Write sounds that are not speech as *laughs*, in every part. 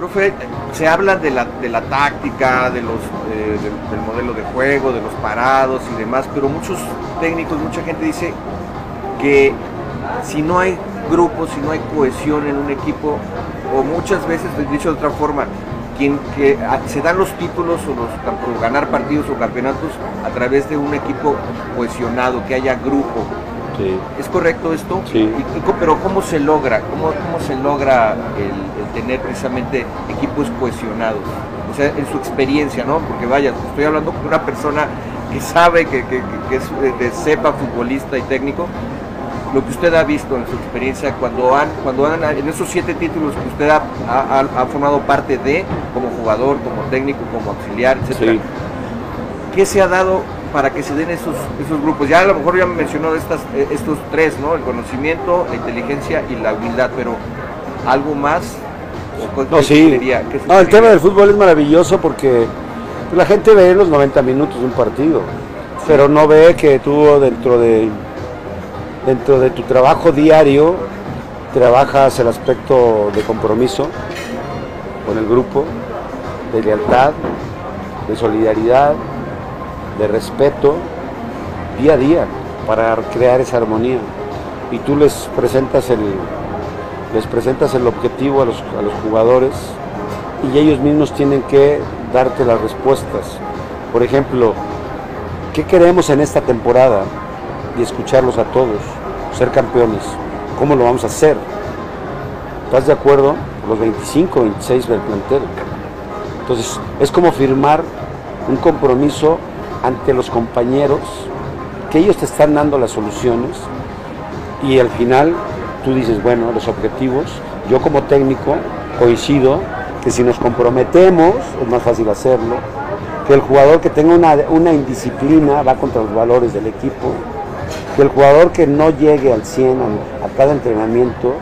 Profe, se habla de la, de la táctica, de los, eh, del, del modelo de juego, de los parados y demás, pero muchos técnicos, mucha gente dice que si no hay grupo, si no hay cohesión en un equipo, o muchas veces, dicho de otra forma, quien que ah, se dan los títulos o los ganar partidos o campeonatos a través de un equipo cohesionado, que haya grupo. Sí. ¿Es correcto esto? Sí. Y- pero ¿cómo se logra? ¿Cómo, cómo se logra el tener precisamente equipos cohesionados? O sea, en su experiencia, ¿no? Porque vaya, estoy hablando con una persona que sabe, que, que- que- es de cepa futbolista y técnico, lo que usted ha visto en su experiencia cuando han, cuando han, en esos siete títulos que usted ha, ha- formado parte de, como jugador, como técnico, como auxiliar, etcétera. Sí. ¿Qué se ha dado para que se den esos, esos grupos? Ya a lo mejor ya me mencionó estas, eh, estos tres, ¿no? El conocimiento, la inteligencia y la humildad, pero ¿algo más? ¿O cuál- No, sí. No, el tema del fútbol es maravilloso porque la gente ve los 90 minutos de un partido, pero no ve que tú dentro de dentro de tu trabajo diario trabajas el aspecto de compromiso con el grupo, de lealtad, de solidaridad, de respeto día a día para crear esa armonía. Y tú les presentas el, les presentas el objetivo a los, a los jugadores y ellos mismos tienen que darte las respuestas. Por ejemplo, ¿qué queremos en esta temporada? Y escucharlos a todos, ser campeones. ¿Cómo lo vamos a hacer? ¿Estás de acuerdo? Los 25, 26 del plantel. Entonces, es como firmar un compromiso ante los compañeros, que ellos te están dando las soluciones y al final tú dices, bueno, los objetivos, yo como técnico coincido que si nos comprometemos es más fácil hacerlo, que el jugador que tenga una, una indisciplina va contra los valores del equipo, que el jugador que no llegue al 100 a, a cada entrenamiento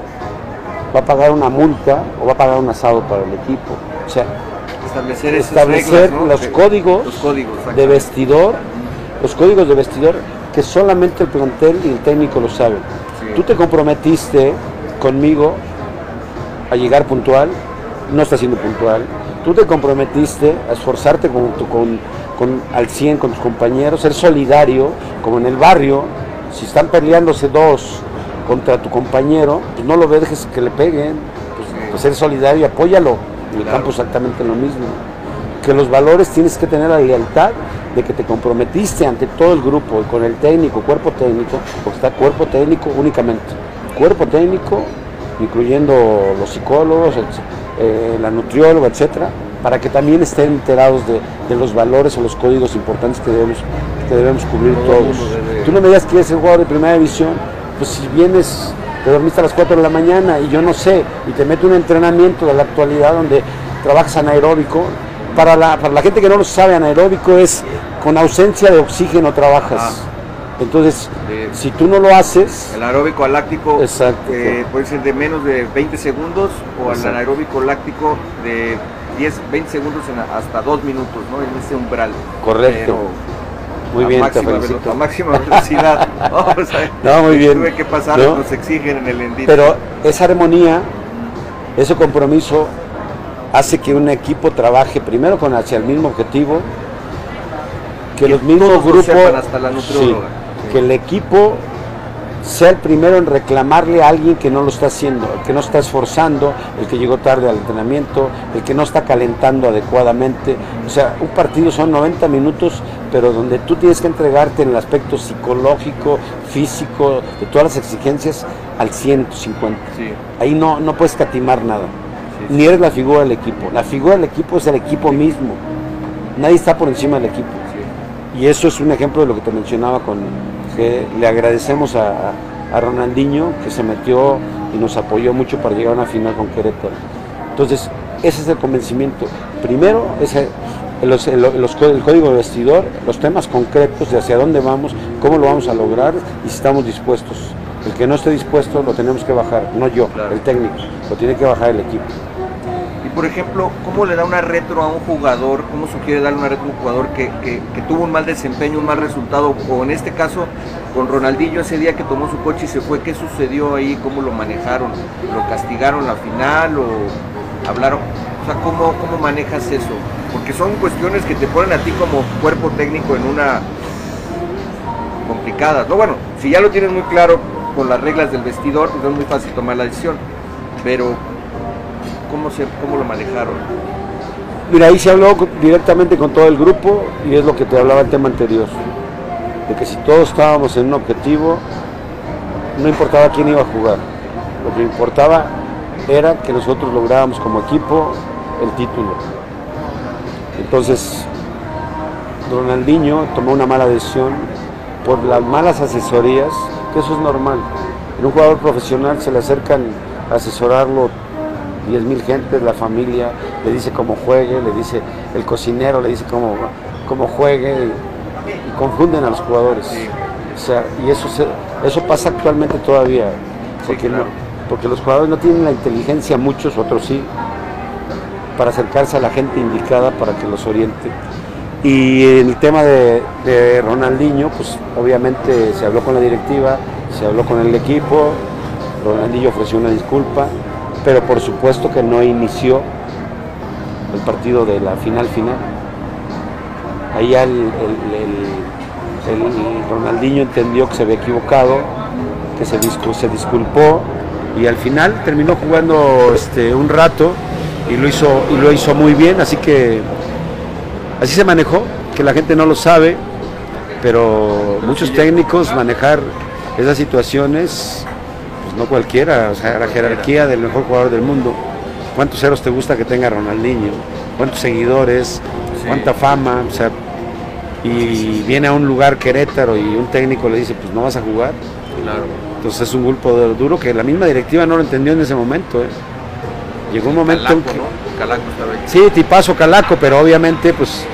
va a pagar una multa o va a pagar un asado para el equipo. O sea, establecer, esas establecer reglas, ¿no? los códigos los códigos de vestidor, los códigos de vestidor que solamente el plantel y el técnico lo saben. Tú te comprometiste conmigo a llegar puntual, no estás siendo puntual. Tú te comprometiste a esforzarte con, tu- con- con- al 100 con tus compañeros, ser solidario, como en el barrio. Si están peleándose dos contra tu compañero, pues no lo dejes que le peguen. Pues, pues ser solidario y apóyalo. En el Claro. campo exactamente lo mismo. Que los valores tienes que tener la lealtad de que te comprometiste ante todo el grupo, con el técnico, cuerpo técnico, porque está cuerpo técnico únicamente. Cuerpo técnico, incluyendo los psicólogos, el- eh, la nutrióloga, etcétera, para que también estén enterados de, de los valores o los códigos importantes que debemos, que debemos cubrir Todo el todos. Tú no me digas que eres ser jugador de primera división, pues si vienes, te dormiste a las 4 de la mañana y yo no sé, y te meto un entrenamiento de la actualidad donde trabajas anaeróbico, para la, para la gente que no lo sabe, anaeróbico es con ausencia de oxígeno trabajas. Entonces, De- si tú no lo haces, El aeróbico al láctico Exacto. eh, puede ser de menos de 20 segundos o el anaeróbico láctico de 10, 20 segundos en a- hasta 2 minutos, ¿no? En ese umbral. Correcto. Pero muy a bien, te máxima felicito. a máxima velocidad. No, o sea, No, muy bien. Tuve que pasar, ¿No? nos exigen en el endito. Pero esa armonía, ese compromiso hace que un equipo trabaje primero con hacia el mismo objetivo, que, Que los mismos grupos, hasta la. Sí. que el equipo sea el primero en reclamarle a alguien que no lo está haciendo, el que no está esforzando, el que llegó tarde al entrenamiento, el que no está calentando adecuadamente. O sea, un partido son 90 minutos, pero donde tú tienes que entregarte en el aspecto psicológico, físico, de todas las exigencias al 150. Sí, Ahí no, no puedes catimar nada. Sí, Ni eres la figura del equipo. La figura del equipo es el equipo mismo. Nadie está por encima del equipo. Y eso es un ejemplo de lo que te mencionaba con que le agradecemos a, a- Ronaldinho que se metió y nos apoyó mucho para llegar a una final con Querétaro. Entonces, ese es el convencimiento. Primero, los- el, los có- el código de vestidor, los temas concretos de hacia dónde vamos, cómo lo vamos a lograr y si estamos dispuestos. El que no esté dispuesto lo tenemos que bajar, no yo, Claro. el técnico, lo tiene que bajar el equipo. Por ejemplo, ¿cómo le da una retro a un jugador? ¿Cómo sugiere darle una retro a un jugador que, tuvo un mal desempeño, un mal resultado? O en este caso, con Ronaldinho ese día que tomó su coche y se fue, ¿qué sucedió ahí? ¿Cómo lo manejaron? ¿Lo castigaron la final o hablaron? sea, ¿cómo, ¿cómo manejas eso? Porque son cuestiones que te ponen a ti como cuerpo técnico en una complicada. No, bueno, si ya lo tienes muy claro con las reglas del vestidor, pues es muy fácil tomar la decisión. Pero, ¿cómo, cómo lo manejaron? Mira, ahí se habló directamente con todo el grupo y es lo que te hablaba el tema anterior. De que si todos estábamos en un objetivo, no importaba quién iba a jugar. Lo que importaba era que nosotros lográbamos como equipo el título. Entonces, Ronaldinho tomó una mala decisión por las malas asesorías, que eso es normal. En un jugador profesional se le acercan a asesorarlo 10 mil gentes, la familia, le dice cómo juegue, le dice el cocinero, le dice cómo, cómo juegue y, confunden a los jugadores. O sea, y eso, eso pasa actualmente todavía, porque, porque los jugadores no tienen la inteligencia, muchos, otros sí, para acercarse a la gente indicada para que los oriente. Y el tema de, Ronaldinho, pues obviamente se habló con la directiva, se habló con el equipo, Ronaldinho ofreció una disculpa, pero por supuesto que no inició el partido de la final final. Ahí el, el, Ronaldinho entendió que se había equivocado, que se, se disculpó y al final terminó jugando este, un rato y lo hizo y lo hizo muy bien, así que así se manejó, que la gente no lo sabe, pero muchos técnicos manejar esas situaciones, no cualquiera, o sea, la jerarquía del mejor jugador del mundo. ¿Cuántos ceros te gusta que tenga Ronaldinho? ¿Cuántos seguidores? ¿Cuánta fama? O sea, y viene a un lugar Querétaro y un técnico le dice, pues no vas a jugar. Claro. Entonces es un golpe duro que la misma directiva no lo entendió en ese momento. ¿eh? Llegó un momento en que... Calaco Sí, tipazo Calaco, pero obviamente pues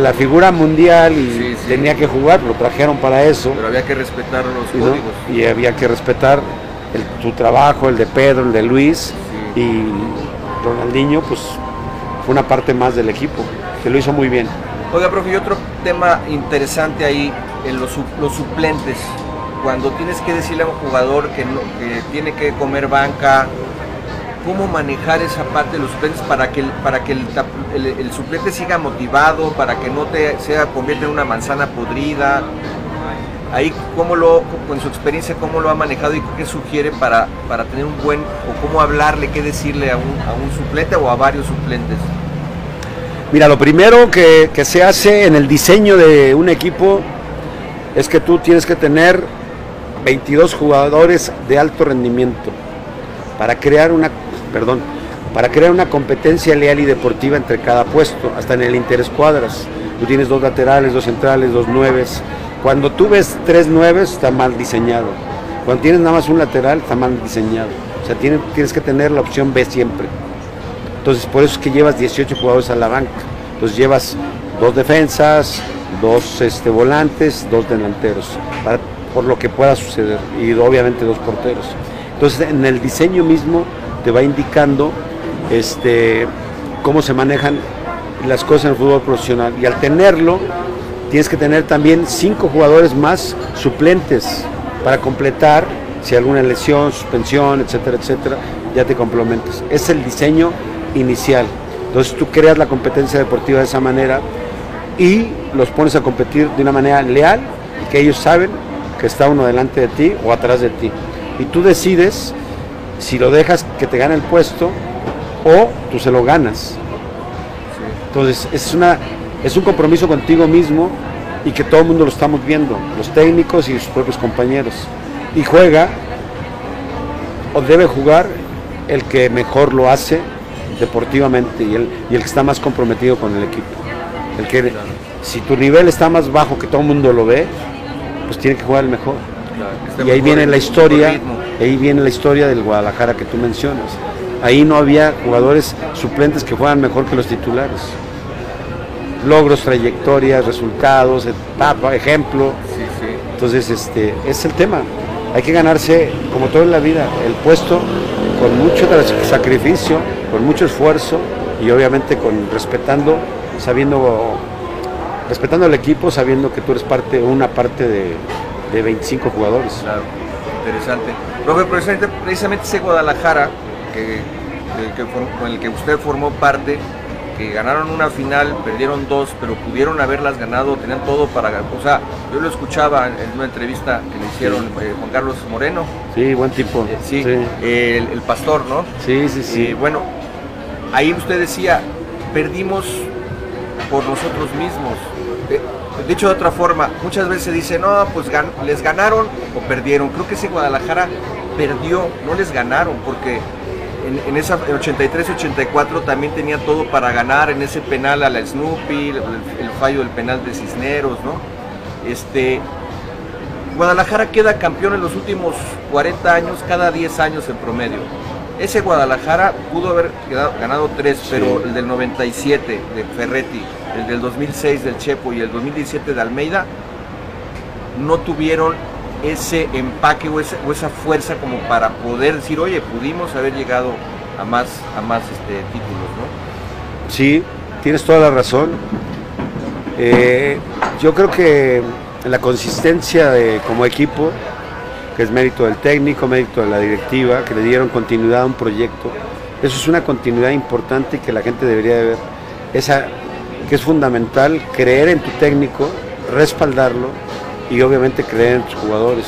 la figura mundial y tenía que jugar, lo trajeron para eso. Pero había que respetar los códigos. Y había que respetar el, tu trabajo, el de Pedro, el de Luis y Ronaldinho, pues fue una parte más del equipo, que lo hizo muy bien. Oiga, profe, y otro tema interesante ahí, en los, los suplentes. Cuando tienes que decirle a un jugador que, que tiene que comer banca, cómo manejar esa parte de los suplentes para que, para que el, suplente siga motivado, para que no te sea convierta en una manzana podrida. Ahí, ¿cómo lo, con su experiencia, cómo lo ha manejado y qué sugiere para, para tener un buen, o cómo hablarle, qué decirle a un, a un suplente o a varios suplentes? Mira, lo primero que, que se hace en el diseño de un equipo es que tú tienes que tener 22 jugadores de alto rendimiento para crear una perdón, para crear una competencia leal y deportiva entre cada puesto, hasta en el interescuadras. Tú tienes dos laterales, dos centrales, dos nueves. Cuando tú ves tres nueves, está mal diseñado. Cuando tienes nada más un lateral, está mal diseñado. O sea, tienes, que tener la opción B siempre. Entonces, por eso es que llevas 18 jugadores a la banca. Entonces, llevas dos defensas, dos este, volantes, dos delanteros, por lo que pueda suceder. Y obviamente dos porteros. Entonces, en el diseño mismo te va indicando este, cómo se manejan las cosas en el fútbol profesional. Y al tenerlo, tienes que tener también cinco jugadores más suplentes para completar si alguna lesión, suspensión, etcétera, etcétera, ya te complementas. Es el diseño inicial. Entonces tú creas la competencia deportiva de esa manera y los pones a competir de una manera leal, que ellos saben que está uno delante de ti o atrás de ti. Y tú decides si lo dejas que te gane el puesto o tú se lo ganas. Entonces es, una, es un compromiso contigo mismo y que todo el mundo lo estamos viendo, los técnicos y sus propios compañeros. Y juega o debe jugar el que mejor lo hace deportivamente y el, y el que está más comprometido con el equipo. El que, si tu nivel está más bajo que todo el mundo lo ve, pues tiene que jugar el mejor. y ahí viene la historia ahí viene la historia del Guadalajara que tú mencionas. Ahí no había jugadores suplentes que juegan mejor que los titulares. Logros, trayectorias, resultados, etapa, ejemplo. Entonces, este, es el tema. Hay que ganarse, como todo en la vida, el puesto con mucho sacrificio, con mucho esfuerzo y obviamente con respetando, sabiendo, respetando al equipo, sabiendo que tú eres parte, una parte de, de 25 jugadores. Claro, interesante. Profe, precisamente, precisamente ese Guadalajara, que con el que usted formó parte, que ganaron una final, perdieron dos, pero pudieron haberlas ganado, tenían todo para O sea, yo lo escuchaba en una entrevista que le hicieron eh, Juan Carlos Moreno. Sí, buen tipo. Eh, sí, El, pastor, ¿no? Sí, sí, sí. bueno, ahí usted decía, perdimos por nosotros mismos. Dicho de otra forma, muchas veces dice, no, pues les ganaron o perdieron. Creo que ese Guadalajara perdió, no les ganaron, porque en, esa 83-84 también tenía todo para ganar en ese penal a la Snoopy, el, fallo del penal de Cisneros, ¿no? Este, Guadalajara queda campeón en los últimos 40 años, cada 10 años en promedio. Ese Guadalajara pudo haber ganado tres, pero el del 97 de Ferretti, el del 2006 del Chepo y el 2017 de Almeida no tuvieron ese empaque o esa, fuerza como para poder decir, oye, pudimos haber llegado a más, a más este, títulos, ¿no? Sí, tienes toda la razón. Eh, yo creo que la consistencia de, como equipo, que es mérito del técnico, mérito de la directiva, que le dieron continuidad a un proyecto, eso es una continuidad importante que la gente debería de ver. Esa que es fundamental, creer en tu técnico, respaldarlo y obviamente creer en tus jugadores.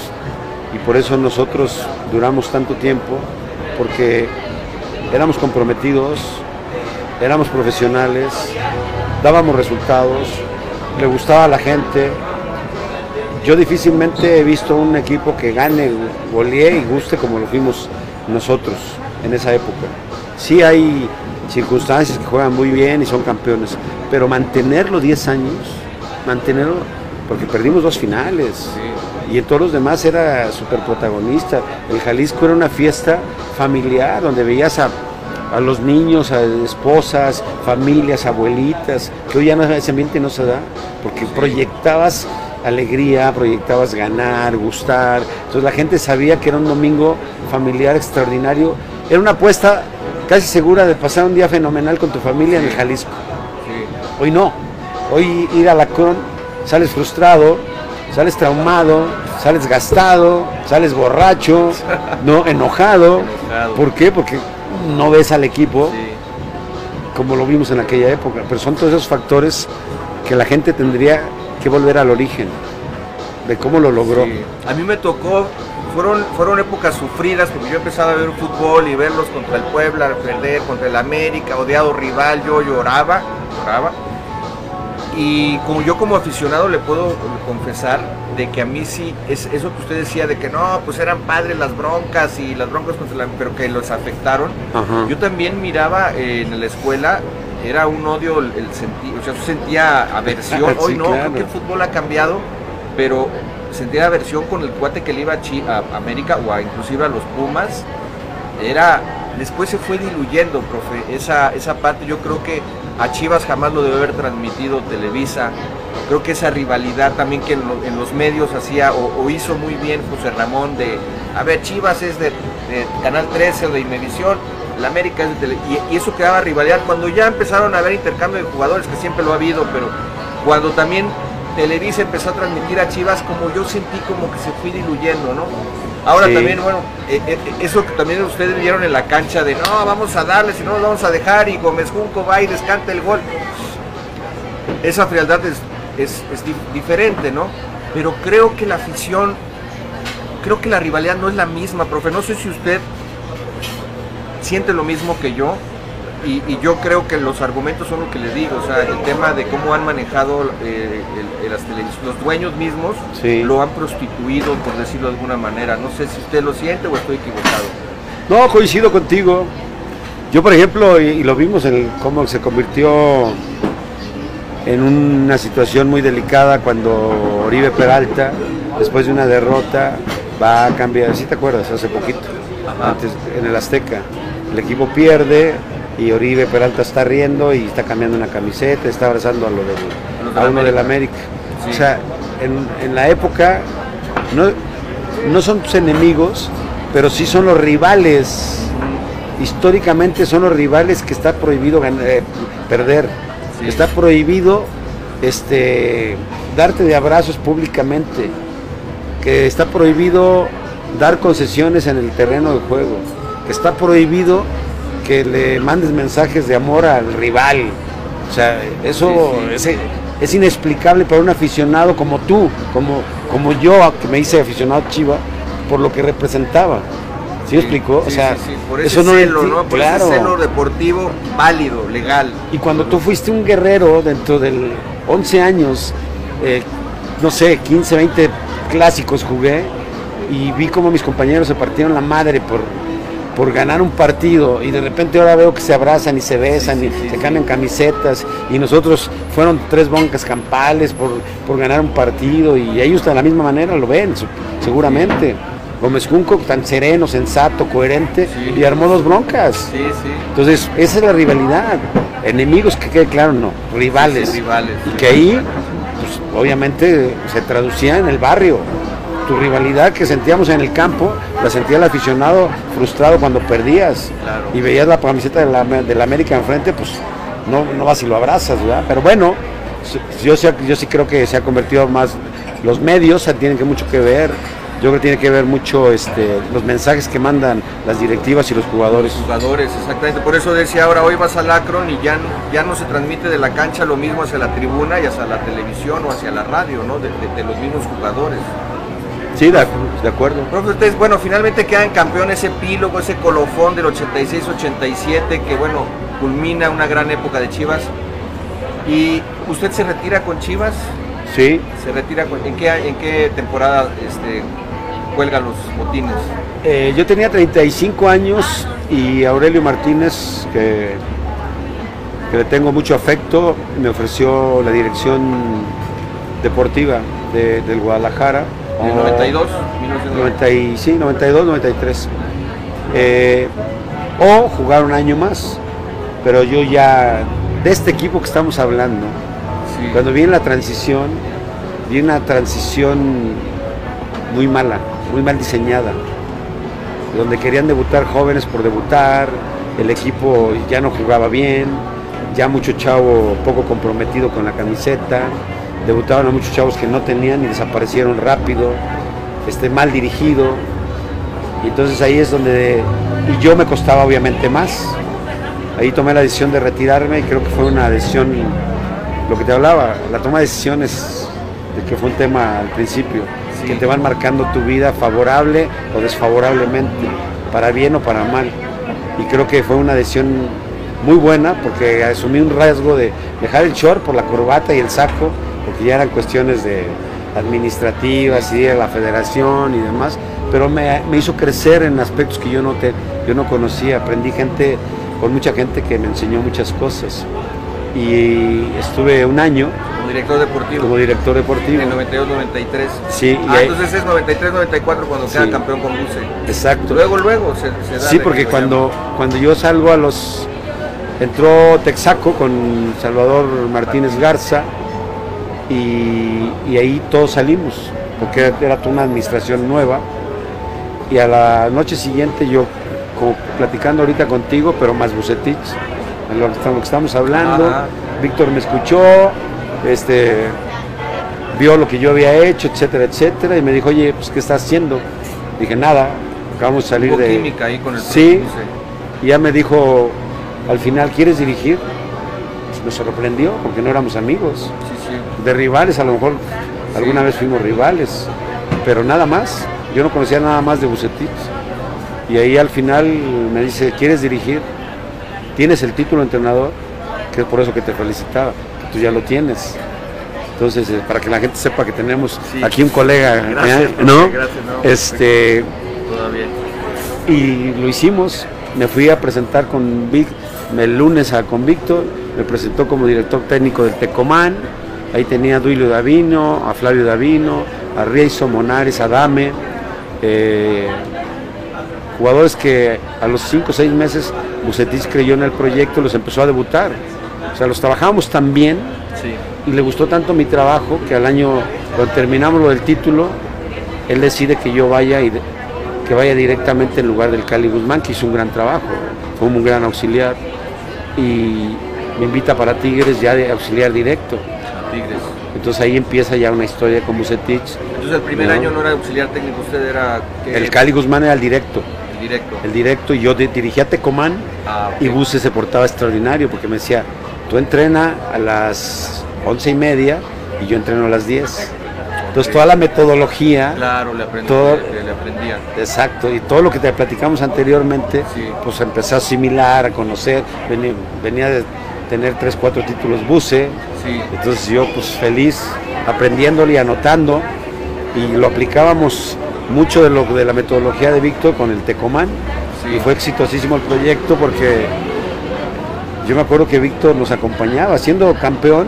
Y por eso nosotros duramos tanto tiempo, porque éramos comprometidos, éramos profesionales, dábamos resultados, le gustaba a la gente. Yo difícilmente he visto un equipo que gane, golee y guste como lo fuimos nosotros en esa época. Sí hay circunstancias que juegan muy bien y son campeones, pero mantenerlo 10 años, mantenerlo porque perdimos dos finales. Y en todos los demás era súper protagonista. El Jalisco era una fiesta familiar donde veías a, los niños, a esposas, familias, abuelitas, que hoy ya no, ese ambiente no se da, porque proyectabas alegría, proyectabas ganar, gustar. Entonces la gente sabía que era un domingo familiar extraordinario. Era una apuesta casi segura de pasar un día fenomenal con tu familia en el Jalisco. Hoy no. Hoy ir a la Cron sales frustrado, sales traumado, sales gastado, sales borracho, *laughs* no enojado. ¿Por qué? Porque no ves al equipo como lo vimos en aquella época. Pero son todos esos factores que la gente tendría que volver al origen de cómo lo logró. A mí me tocó, fueron, fueron épocas sufridas porque yo empezaba a ver fútbol y verlos contra el Puebla, perder contra el América, odiado rival, yo lloraba, lloraba y como yo como aficionado le puedo confesar de que a mí sí, es eso que usted decía de que no, pues eran padres las broncas y las broncas contra la, pero que los afectaron. Yo también miraba en la escuela, era un odio el, sentido, o sea, yo sentía aversión. *laughs* Hoy no, creo que el fútbol ha cambiado, pero sentía aversión con el cuate que le iba a, a América o a, inclusive a los Pumas. Era, después se fue diluyendo, profe, esa, esa parte yo creo que a Chivas jamás lo debe haber transmitido Televisa. Creo que esa rivalidad también que en, los medios hacía o, hizo muy bien José Ramón de, a ver, Chivas es de, Canal 13 o de Imevisión, la América es de tele, y, eso creaba rivalidad cuando ya empezaron a haber intercambio de jugadores, que siempre lo ha habido, pero cuando también Televisa empezó a transmitir a Chivas, como yo sentí como que se fue diluyendo, ¿no? Ahora también, bueno, eh, eh, eso que también ustedes vieron en la cancha de no, vamos a darle, si no nos vamos a dejar y Gómez Junco va y descanta el gol. Esa frialdad es, es, diferente, ¿no? Pero creo que la afición, creo que la rivalidad no es la misma, profe. No sé si usted siente lo mismo que yo, y, yo creo que los argumentos son lo que les digo, o sea, el tema de cómo han manejado eh, las televisiones, los dueños mismos lo han prostituido, por decirlo de alguna manera. No sé si usted lo siente o estoy equivocado. No, coincido contigo. Yo, por ejemplo, y, lo vimos en cómo se convirtió en una situación muy delicada cuando Oribe Peralta, después de una derrota, va a cambiar, si te acuerdas, hace poquito, antes en el Azteca. El equipo pierde, y Oribe Peralta está riendo y está cambiando una camiseta, está abrazando a, lo del, a uno del América. O sea, en, la época no, no son tus enemigos, pero sí son los rivales. Históricamente son los rivales que está prohibido eh, perder. Está prohibido este, darte de abrazos públicamente. Que está prohibido dar concesiones en el terreno de juego. Que está prohibido que le mandes mensajes de amor al rival. O sea, eso Es, es, inexplicable para un aficionado como tú, como, como yo, que me hice aficionado Chiva, por lo que representaba. ¿Sí, me explicó? o sea, por eso no celo, ¿no? Por ese celo deportivo válido, legal. Y cuando tú fuiste un guerrero dentro del 11 años, eh, no sé, 15, 20 clásicos jugué y vi como mis compañeros se partieron la madre por, por ganar un partido y de repente ahora veo que se abrazan y se besan y se cambian camisetas y nosotros fueron tres boncas campales por, por ganar un partido y ellos de la misma manera lo ven, seguramente. Gómez Junco tan sereno, sensato, coherente y armó dos broncas. Entonces, esa es la rivalidad. Enemigos que quede claro, no, rivales. rivales. Y que ahí, pues, obviamente, se traducía en el barrio. Tu rivalidad que sentíamos en el campo, la sentía el aficionado frustrado cuando perdías. Y veías la camiseta de la, de la América enfrente, pues no, no vas y lo abrazas, ¿verdad? Pero bueno, yo, yo sí creo que se ha convertido más, los medios tienen que mucho que ver yo creo que tiene que ver mucho este, los mensajes que mandan las directivas y los jugadores. Los jugadores, exactamente. Por eso decía ahora, hoy vas al Akron y ya, ya no se transmite de la cancha lo mismo hacia la tribuna y hacia la televisión o hacia la radio, ¿no? De, los mismos jugadores. Sí, de, acuerdo. ustedes, bueno, finalmente quedan campeón ese epílogo, ese colofón del 86-87, que bueno, culmina una gran época de Chivas. ¿Y usted se retira con Chivas? Sí. ¿Se retira en qué, en qué temporada este, cuelga los botines? Eh, yo tenía 35 años y Aurelio Martínez, que, le tengo mucho afecto, me ofreció la dirección deportiva del Guadalajara. ¿En 92? 90, sí, 92, 93. Eh, o jugar un año más, pero yo ya, de este equipo que estamos hablando, cuando viene la transición, viene una transición muy mala, muy mal diseñada, donde querían debutar jóvenes por debutar, el equipo ya no jugaba bien, ya mucho chavo poco comprometido con la camiseta, debutaban a muchos chavos que no tenían y desaparecieron rápido, este, mal dirigido, y entonces ahí es donde, y yo me costaba obviamente más, ahí tomé la decisión de retirarme y creo que fue una decisión, lo que te hablaba, la toma de decisiones de que fue un tema al principio, que te van marcando tu vida favorable o desfavorablemente, para bien o para mal. Y creo que fue una decisión muy buena porque asumí un rasgo de dejar el short por la corbata y el saco, porque ya eran cuestiones de administrativas y de la federación y demás, pero me, hizo crecer en aspectos que yo no, te, yo no conocía, aprendí gente, con mucha gente que me enseñó muchas cosas. Y estuve un año director deportivo. Como director deportivo. En 92-93. Sí. Ah, entonces es 93-94 cuando queda campeón con Buce. Exacto. Luego, luego se, da. Sí, porque cuando, cuando yo salgo a los... Entró Texaco con Salvador Martínez Garza y, ahí todos salimos, porque era toda una administración nueva. Y a la noche siguiente yo, como platicando ahorita contigo, pero más Bucetich, en lo que estamos hablando, Víctor me escuchó, este, vio lo que yo había hecho, etcétera, etcétera, y me dijo, oye, pues, ¿qué estás haciendo? Dije, nada, acabamos de salir de... química ahí con el Sí, y ya me dijo, al final, ¿quieres dirigir? Nos sorprendió, porque no éramos amigos. De rivales, a lo mejor alguna vez fuimos rivales, pero nada más. Yo no conocía nada más de Bucetich. Y ahí al final me dice, ¿quieres dirigir? ¿Tienes el título de entrenador? Que es por eso que te felicitaba tú ya lo tienes. Entonces, eh, para que la gente sepa que tenemos aquí un colega, ¿eh? ¿no? Este, Y lo hicimos. Me fui a presentar con Vic, el lunes a, con Víctor, me presentó como director técnico del Tecomán. Ahí tenía a Duilio Davino, a Flavio Davino, a Reiso Monares, a Dame. Eh, jugadores que a los 5 o 6 meses Bucetis creyó en el proyecto, los empezó a debutar. O sea, los trabajamos tan bien y le gustó tanto mi trabajo que al año, cuando terminamos lo del título, él decide que yo vaya y que vaya directamente en lugar del Cali Guzmán, que hizo un gran trabajo, fue un gran auxiliar y me invita para Tigres ya de auxiliar directo. Tigres. Entonces ahí empieza ya una historia con Bucetich. Entonces el primer año no era auxiliar técnico, usted era... El Cali Guzmán era el directo. directo. El directo, y yo dirigía Tecomán Ah, y Buse se portaba extraordinario porque me decía, tú entrena a las once y media y yo entreno a las 10. Entonces toda la metodología, Claro, le, aprendí, Todo- le, le aprendían. exacto, y todo lo que te platicamos anteriormente, Sí. pues empecé a asimilar, a conocer, venía, venía de tener tres, cuatro títulos Buse, Sí, entonces yo pues feliz aprendiéndole y anotando y lo aplicábamos mucho de lo de la metodología de Víctor con el Tecomán sí. y fue exitosísimo el proyecto porque yo me acuerdo que Víctor nos acompañaba, siendo campeón,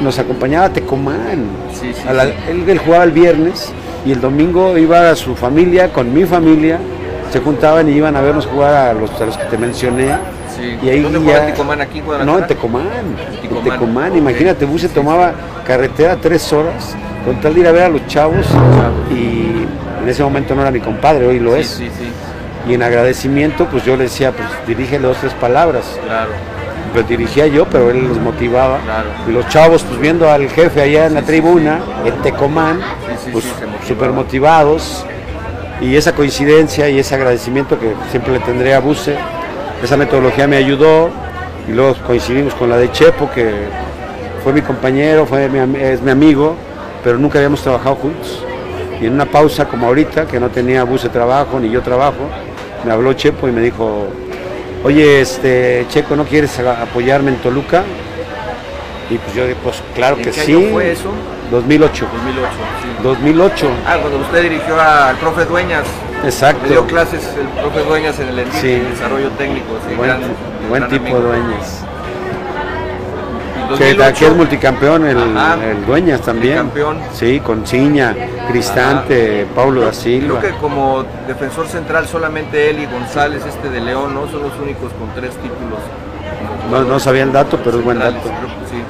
nos acompañaba a Tecomán. Sí, sí, A la- sí. él, él jugaba el viernes y el domingo iba a su familia, con mi familia, se juntaban y iban a vernos jugar a los, a los que te mencioné. Sí. Y ahí ¿Dónde ya- en Guadalajara? No, en Tecomán. En Tecomán, Tecomán, imagínate, bus se tomaba carretera tres horas con tal de ir a ver a los chavos y en ese momento no era mi compadre, hoy lo es. Y en agradecimiento, pues yo le decía, pues dirígele dos, tres palabras. claro, Pues dirigía yo, pero él los motivaba. claro. Y los chavos, pues viendo al jefe allá en la tribuna, en Tecomán, pues súper motivados. Y esa coincidencia y ese agradecimiento que siempre le tendré a Buse, esa metodología me ayudó. Y luego coincidimos con la de Chepo, que fue mi compañero, fue mi, es mi amigo, pero nunca habíamos trabajado juntos. Y en una pausa como ahorita, que no tenía Buse trabajo ni yo trabajo, me habló Chepo y me dijo, oye, este Checo, ¿no quieres apoyarme en Toluca? Y pues yo dije, pues claro ¿En que qué sí. año fue eso? 2008. 2008, sí. 2008, Ah, cuando usted dirigió al profe Dueñas, exacto. le dio clases el profe Dueñas en el Sí. desarrollo técnico, Buen, gran- buen gran tipo amigo. Dueñas. Que, 2008, aquí es multicampeón el, Ajá. el Dueñas también. Campeón. Sí, con Ciña, Cristante, Paulo da Silva. Creo que como defensor central solamente él y González, este de León, ¿no? Son los únicos con tres títulos. No, no sabía el dato, pero es buen dato. creo que sí.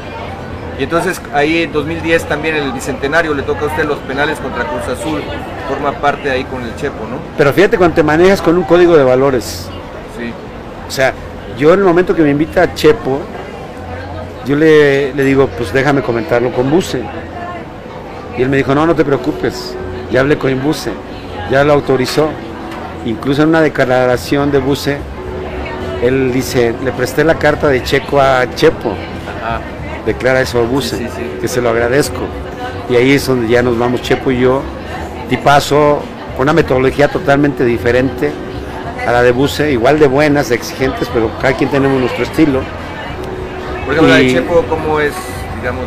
Y entonces ahí en 2010 también el bicentenario le toca a usted los penales contra Cruz Azul, forma parte ahí con el Chepo, ¿no? Pero fíjate cuando te manejas con un código de valores. Sí, O sea, yo en el momento que me invita a Chepo, yo le, le digo, pues déjame comentarlo con Buse. Y él me dijo, no, no te preocupes, ya hablé con Buse, ya lo autorizó. Incluso en una declaración de Buse, él dice, le presté la carta de Checo a Chepo, ajá, declara eso a Buse, Sí, sí, sí. que se lo agradezco. Y ahí es donde ya nos vamos Chepo y yo, tipazo, con una metodología totalmente diferente a la de Buse, igual de buenas, de exigentes, pero cada quien tenemos nuestro estilo. Por ejemplo, la de Chepo, ¿cómo es, digamos?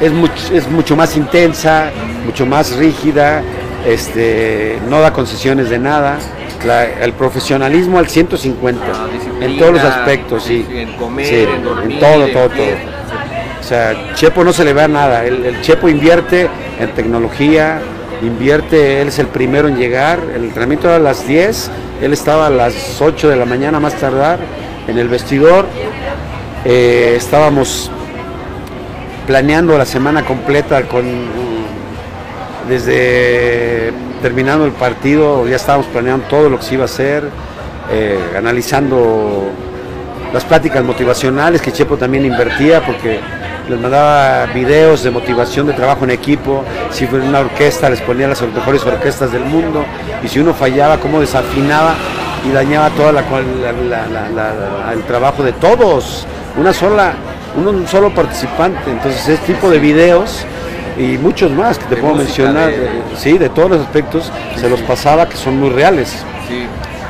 Es mucho, es mucho más intensa, mucho más rígida, este, no da concesiones de nada. La- el profesionalismo al 150, ah, en todos los aspectos, sí. En comer, Sí, en dormir, en todo, todo, todo. O sea, Chepo no se le ve a nada. El, el Chepo invierte en tecnología, invierte, él es el primero en llegar. El entrenamiento era a las 10, él estaba a las 8 de la mañana más tardar en el vestidor. Eh, estábamos planeando la semana completa con desde terminando el partido, ya estábamos planeando todo lo que se iba a hacer, eh, analizando las pláticas motivacionales que Chepo también invertía porque les mandaba videos de motivación de trabajo en equipo, si fuera una orquesta les ponía las mejores orquestas del mundo y si uno fallaba cómo desafinaba y dañaba todo la, la- la- la- la- el trabajo de todos, una sola, un solo participante, entonces ese tipo de videos y muchos más que te De puedo mencionar, de- sí, de todos los aspectos, se los pasaba que son muy reales. Sí,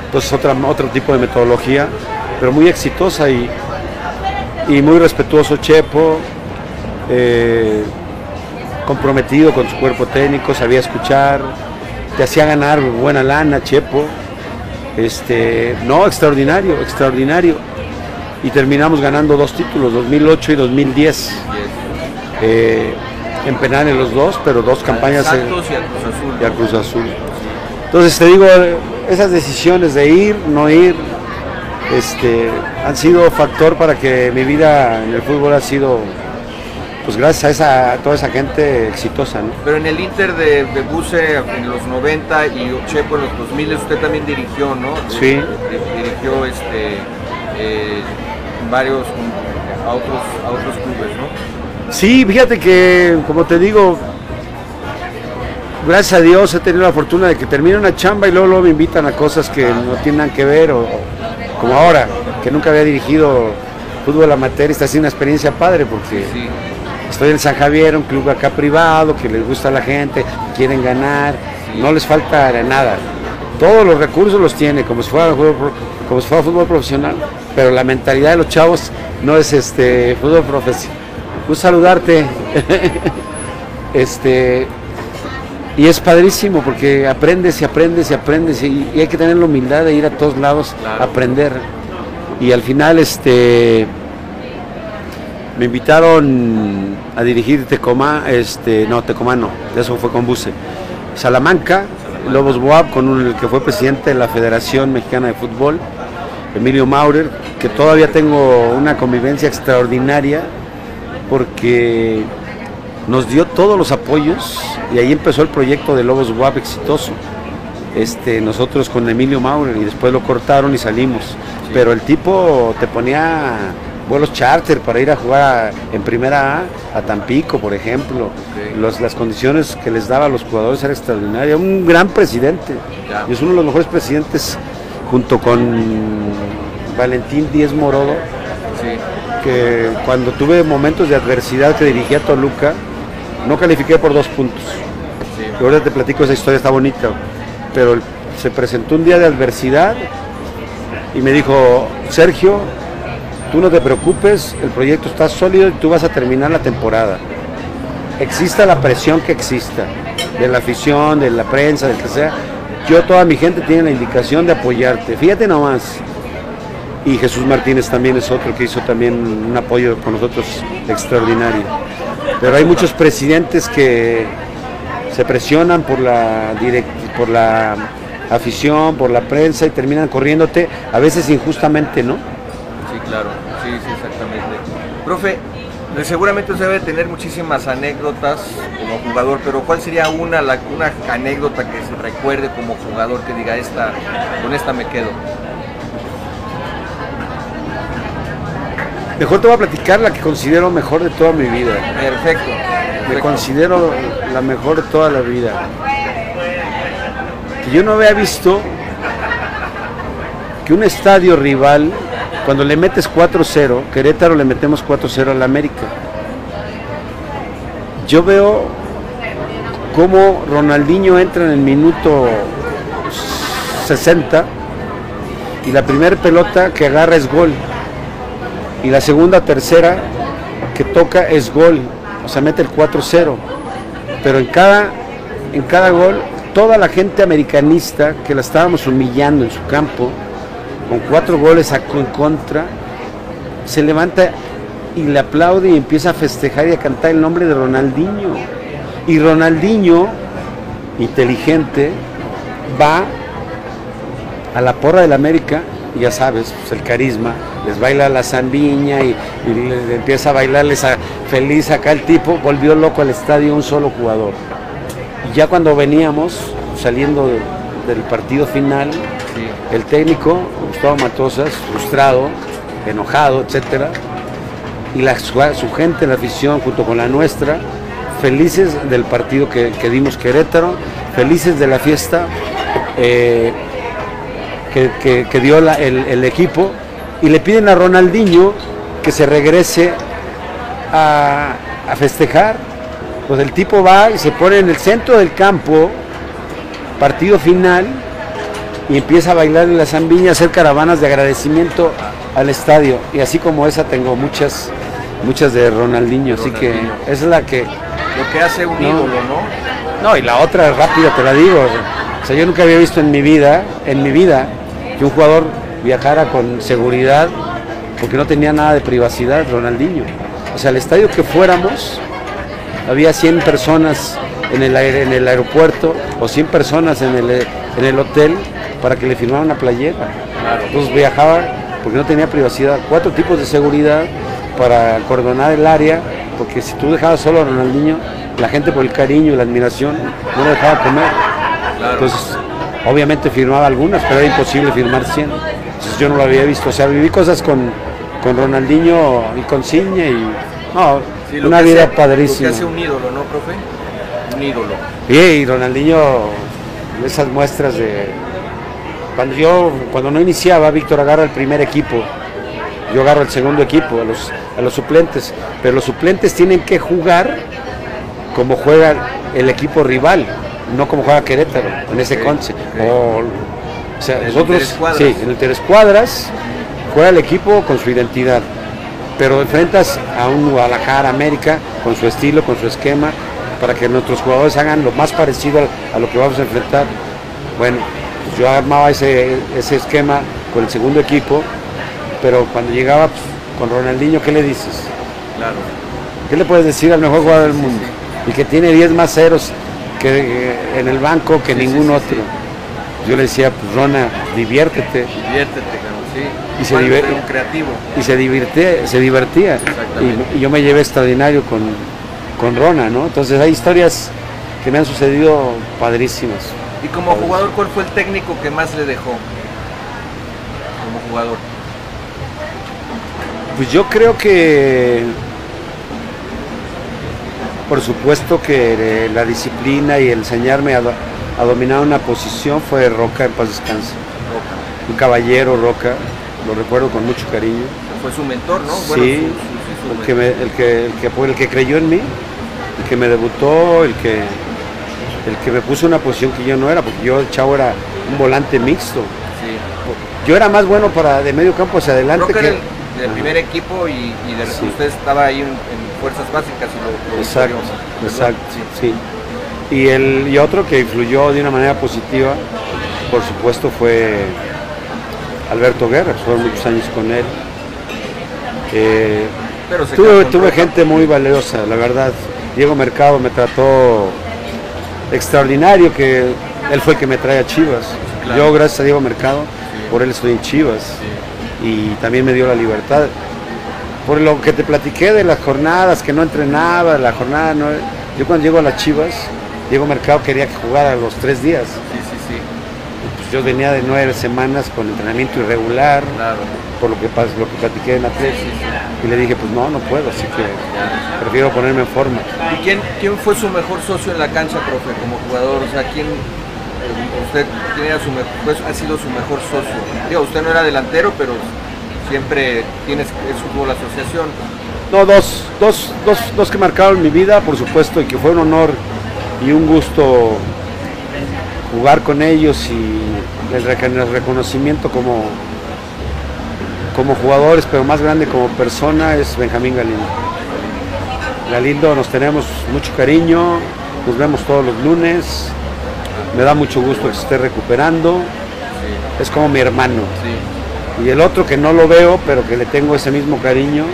Entonces otra, otro tipo de metodología, pero muy exitosa y, y muy respetuoso Chepo, eh, comprometido con su cuerpo técnico, sabía escuchar, te hacía ganar buena lana Chepo. Este, no, extraordinario, extraordinario. Y terminamos ganando dos títulos, 2008 y 2010. yes. eh, en penales los dos, pero dos campañas Al en- y al Cruz Azul. y al Cruz Azul. Entonces te digo, esas decisiones de ir, no ir, este, han sido factor para que mi vida en el fútbol ha sido, pues gracias a, esa, a toda esa gente exitosa, ¿no? Pero en el Inter de, de Buse en los 90 y Chepo en los 2000 usted también dirigió, ¿no? Sí. Di- Dirigió este, eh, varios a otros, a otros clubes, ¿no? Sí, fíjate que, como te digo, gracias a Dios he tenido la fortuna de que termine una chamba y luego, luego me invitan a cosas que no tienen que ver, o, o como ahora, que nunca había dirigido fútbol amateur, está haciendo una experiencia padre porque Sí. Estoy en San Javier, un club acá privado, que les gusta a la gente, quieren ganar, no les falta nada. Todos los recursos los tiene, como si fuera juego pro- como si fuera fútbol profesional, pero la mentalidad de los chavos no es este fútbol profesional. Un saludarte. *laughs* este y es padrísimo porque aprendes y aprendes y aprendes y, y hay que tener la humildad de ir a todos lados Claro. a aprender. Y al final este me invitaron a dirigir Tecomá, este, no, Tecomá no, eso fue con Buce. Salamanca, Lobos Boab, con un- el que fue presidente de la Federación Mexicana de Fútbol, Emilio Maurer, que todavía tengo una convivencia extraordinaria porque nos dio todos los apoyos y ahí empezó el proyecto de Lobos Boab exitoso. Este, nosotros con Emilio Maurer y después lo cortaron y salimos. Pero el tipo te ponía vuelos charter para ir a jugar en primera A a Tampico, por ejemplo. Los- las condiciones que les daba a los jugadores era extraordinaria. Un gran presidente. Y es uno de los mejores presidentes junto con Valentín Díez Morodo Sí. que cuando tuve momentos de adversidad que dirigía a Toluca, no califiqué por dos puntos. Sí. Y ahora te platico esa historia, está bonita. Pero se presentó un día de adversidad y me dijo, Sergio, tú no te preocupes, el proyecto está sólido y tú vas a terminar la temporada. Exista la presión que exista, de la afición, de la prensa, del que sea, yo, toda mi gente tiene la indicación de apoyarte. Fíjate nomás. Y Jesús Martínez también es otro que hizo también un apoyo con nosotros extraordinario. Pero hay muchos presidentes que se presionan por la, direct- por la afición, por la prensa y terminan corriéndote, a veces injustamente, ¿no? Sí, claro. Profe, seguramente usted debe tener muchísimas anécdotas como jugador, pero ¿cuál sería una, la- una anécdota que se recuerde como jugador que diga esta, con esta me quedo? Mejor te voy a platicar la que considero mejor de toda mi vida. Perfecto. Me perfecto. considero la mejor de toda la vida. Que yo no había visto que un estadio rival, cuando le metes 4-0, Querétaro le metemos 4-0 al América. Yo veo cómo Ronaldinho entra en el minuto 60 y la primera pelota que agarra es gol. Y la segunda, tercera que toca es gol. O sea, mete el 4-0. Pero en cada, en cada gol, toda la gente americanista que la estábamos humillando en su campo, con cuatro goles en contra, se levanta y le aplaude y empieza a festejar y a cantar el nombre de Ronaldinho. Y Ronaldinho, inteligente, va a la porra del América, ya sabes, pues, el carisma, les baila la zambiña y, le, empieza a bailarles a, feliz acá el tipo, volvió loco al estadio un solo jugador. Y ya cuando veníamos saliendo de- del partido final. El técnico, Gustavo Matosas, frustrado, enojado, etcétera, y la, su, su gente, la afición, junto con la nuestra, felices del partido que, que dimos Querétaro, felices de la fiesta eh, que, que- dio el, el equipo, y le piden a Ronaldinho que se regrese a, a festejar. Pues el tipo va y se pone en el centro del campo, partido final, y empieza a bailar en la zambiña, hacer caravanas de agradecimiento al estadio. Y así como esa tengo muchas, muchas de Ronaldinho, así que es la que... Lo que hace un No. ídolo, ¿no? No, y la otra rápida te la digo. O sea, yo nunca había visto en mi vida, en mi vida, que un jugador viajara con seguridad porque no tenía nada de privacidad, Ronaldinho. O sea, al estadio que fuéramos, había 100 personas en el, aer- en el aeropuerto o 100 personas en el, en el hotel para que le firmaran una playera. Entonces viajaba porque no tenía privacidad. Cuatro tipos de seguridad para cordonar el área, porque si tú dejabas solo a Ronaldinho, la gente por el cariño y la admiración no lo dejaba comer. Entonces, obviamente firmaba algunas, pero era imposible firmar 100. Entonces yo no lo había visto. O sea, viví cosas con, con Ronaldinho y con Ciña y no, Sí, una vida padrísima. Lo que hace un ídolo, ¿no, profe? un ídolo. Sí, y Ronaldinho, esas muestras de... Cuando yo, cuando no iniciaba, Víctor agarra el primer equipo, yo agarro el segundo equipo, a los, a los suplentes, pero los suplentes tienen que jugar como juega el equipo rival, no como juega Querétaro, en ese Ok, conce. ok. O, o sea, En nosotros, sí, en el Terescuadras juega el equipo con su identidad, pero enfrentas a un Guadalajara América con su estilo, con su esquema, para que nuestros jugadores hagan lo más parecido a, a lo que vamos a enfrentar. Bueno, pues yo armaba ese, ese esquema con el segundo equipo, pero cuando llegaba pues, con Ronaldinho, ¿qué le dices? Claro. ¿Qué le puedes decir al mejor jugador del mundo? Y que tiene 10 más ceros que eh, en el banco que ningún otro. Yo le decía, pues Rona, diviértete. Diviértete, claro, sí. Y se diver- un creativo. Y se divertía. Se divertía. Y, y yo me llevé extraordinario con, con Rona, ¿no? Entonces hay historias que me han sucedido padrísimas. Y como jugador, ¿cuál fue el técnico que más le dejó? Como jugador. Pues yo creo que, por supuesto que la disciplina y el enseñarme a, do- a dominar una posición fue Roca en paz descanse. Roca. Un caballero Roca, lo recuerdo con mucho cariño. Fue su mentor, ¿no? Sí, su- su- sí, su el que, me- el, que, el, que, fue el que creyó en mí, el que me debutó, el que, el que me puso una posición que yo no era, porque yo, el chavo, era un volante mixto. Sí. Yo era más bueno para de medio campo hacia adelante Roca que... el, del primer equipo y, y de Sí. usted estaba ahí en, en fuerzas básicas y lo, lo Exacto, exacto, ¿verdad? sí. Y, el, y otro que influyó de una manera positiva, por supuesto, fue Alberto Guerra, fueron muchos años con él. Eh, Pero tuve tuve gente muy valiosa, la verdad. Diego Mercado me trató extraordinario, que él fue el que me trae a Chivas. claro. Yo, gracias a Diego Mercado, Sí. por él estoy en Chivas Sí. y también me dio la libertad. Por lo que te platiqué de las jornadas, que no entrenaba, la jornada no... Yo cuando llego a las Chivas, Diego Mercado quería que jugara los tres días. Sí, sí, sí, Pues yo venía de nueve semanas con entrenamiento irregular, claro. por lo que, lo que platiqué en Atlético. Y le dije, pues no, no puedo, así que prefiero ponerme en forma. ¿Y quién, quién fue su mejor socio en la cancha, profe, como jugador? O sea, ¿quién, eh, usted, quién era su pues, ha sido su mejor socio? Digo, usted no era delantero, pero siempre tienes, es fútbol asociación. No, dos, dos, dos, dos que marcaron mi vida, por supuesto, y que fue un honor y un gusto jugar con ellos y el reconocimiento como, como jugadores, pero más grande como persona, es Benjamín Galindo. Galindo nos tenemos mucho cariño, nos vemos todos los lunes, me da mucho gusto que se esté recuperando, es como mi hermano. Y el otro que no lo veo, pero que le tengo ese mismo cariño,